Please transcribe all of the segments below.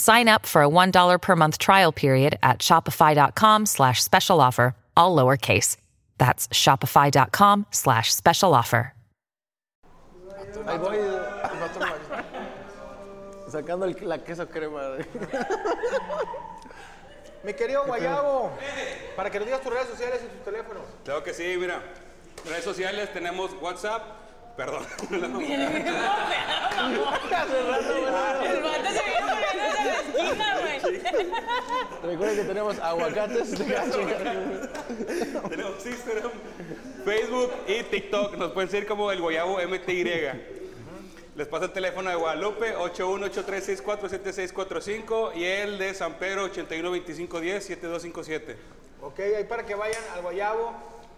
Sign up for a $1 per month trial period at shopify.com slash special offer, all lowercase. That's shopify.com slash special offer. Ahí voy, el otro macho. Sacando el- la queso crema. Mi querido Guayabo, para que nos digas tus redes sociales y tus teléfonos. Claro que sí, mira. Redes sociales tenemos WhatsApp. Perdón. El ah, esquina, güey. Recuerden que tenemos aguacates de gacho. tenemos Instagram, Facebook y TikTok. Nos pueden seguir como el Guayabo MTY. Les paso el teléfono de Guadalupe, 8183647645 y el de San Pedro, 8125107257. Ok, ahí para que vayan al Guayabo,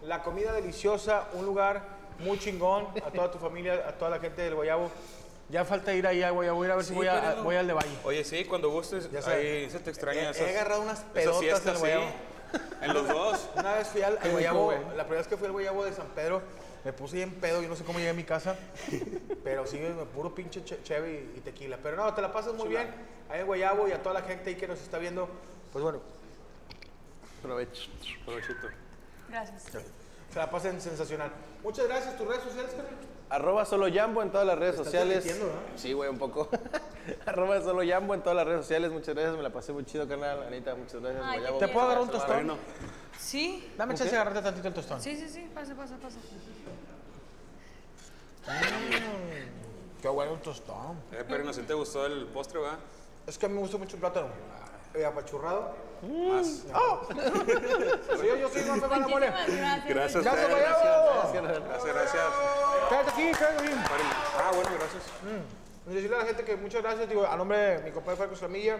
la comida deliciosa, un lugar muy chingón, a toda tu familia, a toda la gente del Guayabo. Ya falta ir ahí al Guayabo, voy a ir a ver si voy, a, voy al de Valle. Oye, sí, cuando gustes, Ya sé. ahí se te extraña He- he agarrado unas fiestas, del Guayabo. sí. En los dos. Una vez fui al, Guayabo, güey. la primera vez que fui al Guayabo de San Pedro, me puse bien pedo, yo no sé cómo llegué a mi casa, pero sí, me puro pinche che- cheve y, tequila. Pero no, te la pasas muy bien ahí en Guayabo y a toda la gente ahí que nos está viendo, pues bueno, Aprovecho. Provechito. Gracias. Se la pasen sensacional. Muchas gracias, tus redes sociales, carnal. Arroba solo Jambo en todas las redes Estás sociales. ¿no? Sí, güey, un poco. Arroba solo Jambo en todas las redes sociales. Muchas gracias, me la pasé muy chido, carnal. Anita, muchas gracias. Ay, Guayabo. te ¿Te puedo agarrar un tostón? Sí, Dame chance de agarrarte tantito el tostón. sí, sí, sí. Pasa, pasa, pasa. Qué bueno un tostón. eh, pero no sé, ¿te gustó el postre, va? Es que a mí me gusta mucho el plátano. Eh, apachurrado. Más. Sí, yo Mole. Muchísimas gracias. Gracias, Gracias, Guayabo. Gracias, gracias. Quédate aquí, quédate aquí. Ah, bueno, gracias. Y decirle a la gente que muchas gracias, digo, a nombre de mi compadre Franco Escamilla,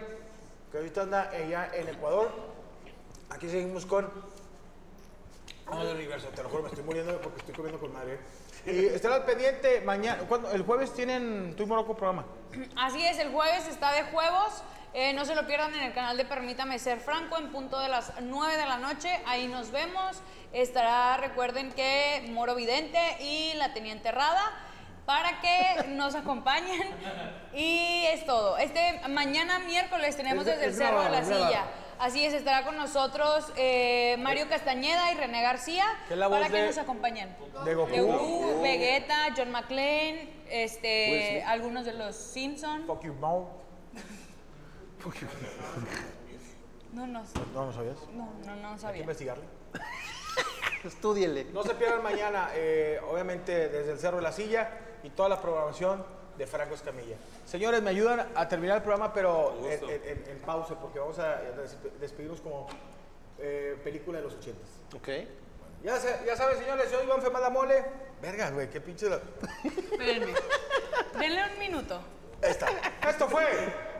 que ahorita anda allá en Ecuador. Aquí seguimos con. Vamos del universo, te lo juro, me estoy muriendo porque estoy comiendo con madre. Y estén al pendiente mañana. ¿cuándo? El jueves tienen tu y Morocco programa. Así es, el jueves está de juegos. Eh, no se lo pierdan en el canal de Permítame Ser Franco en punto de las 9 de la noche. Ahí nos vemos. Estará, recuerden que Moro Vidente y la Teniente Rada para que nos acompañen. Y es todo. Este mañana miércoles tenemos Es- desde el Cerro de la. Silla. Así es, estará con nosotros eh, Mario Castañeda y René García Que para que de- nos acompañen. de Goku. De Goku, Vegeta, John McClane, este, algunos de los Simpson. Fuck you, Mo. No, no, No, no sabías. no, no, no Hay que sabía. investigarle. Estúdiele. No se pierdan mañana, eh, obviamente, desde el Cerro de la Silla y toda la programación de Franco Escamilla. Señores, me ayudan a terminar el programa, pero en, pausa, porque vamos a des- despedirnos como eh, película de los ochentas. Ok. Ya, se- ya saben, señores, soy Iván Femada Mole. Verga, güey, qué pinche... la- Espérenme. Denle un minuto. Ahí está. Esto fue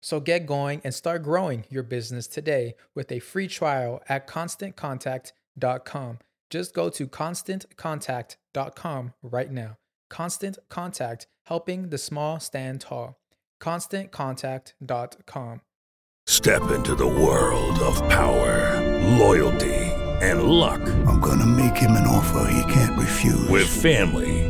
So get going and start growing your business today with a free trial at constantcontact.com. Just go to constantcontact.com right now. Constant Contact, helping the small stand tall. ConstantContact.com. Step into the world of power, loyalty, and luck. I'm gonna make him an offer he can't refuse. With family,